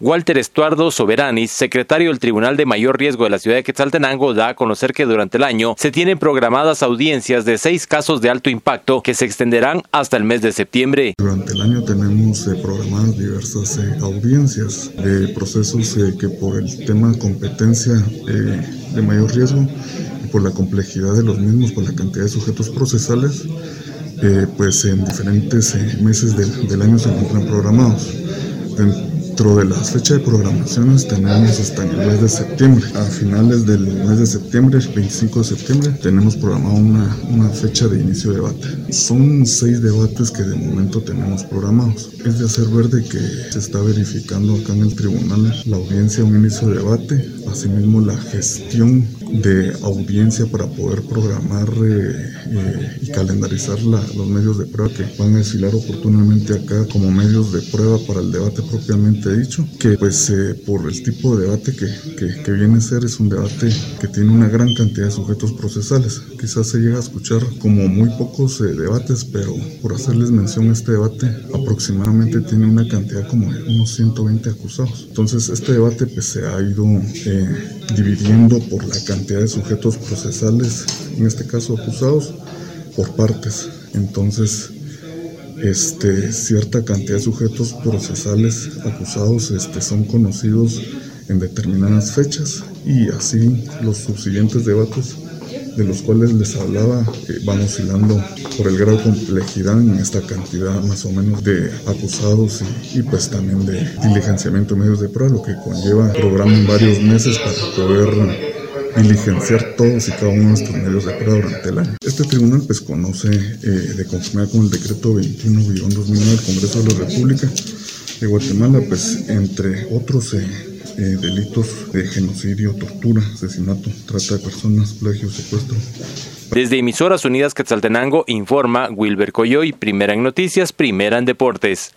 Walter Estuardo Soberanis, secretario del Tribunal de Mayor Riesgo de la ciudad de Quetzaltenango, da a conocer que durante el año se tienen programadas audiencias de seis casos de alto impacto que se extenderán hasta el mes de septiembre. Durante el año tenemos eh, programadas diversas eh, audiencias de procesos eh, que por el tema competencia de mayor riesgo y por la complejidad de los mismos, por la cantidad de sujetos procesales, pues en diferentes meses del año se encuentran programados Dentro de las fechas de programaciones tenemos hasta el mes de septiembre. A finales del mes de septiembre, el 25 de septiembre, tenemos programado una, una fecha de inicio de debate. Son seis debates que de momento tenemos programados. Es de hacer ver de que se está verificando acá en el tribunal la audiencia un inicio de debate, asimismo la gestión de audiencia para poder programar eh, eh, y calendarizar los medios de prueba que van a desfilar oportunamente acá como medios de prueba para el debate propiamente dicho, que pues eh, por el tipo de debate que, que, viene a ser es un debate que tiene una gran cantidad de sujetos procesales. Quizás se llega a escuchar como muy pocos debates, pero por hacerles mención este debate, aproximadamente tiene una cantidad como de unos 120 acusados. Entonces este debate pues se ha ido dividiendo por la cantidad de sujetos procesales, en este caso acusados, por partes. Entonces, este, cierta cantidad de sujetos procesales acusados este, son conocidos en determinadas fechas y así los subsiguientes debates de los cuales les hablaba van oscilando por el grado de complejidad en esta cantidad más o menos de acusados y, pues también de diligenciamiento de medios de prueba, lo que conlleva programar varios meses para poder diligenciar todos y cada uno de estos medios de prueba durante el año. Este tribunal pues conoce eh, de conformidad con el decreto 21-2009 del Congreso de la República de Guatemala, pues entre otros eh, eh, delitos de genocidio, tortura, asesinato, trata de personas, plagio, secuestro. Desde Emisoras Unidas Quetzaltenango informa Wilber Coyoy, primera en noticias, primera en deportes.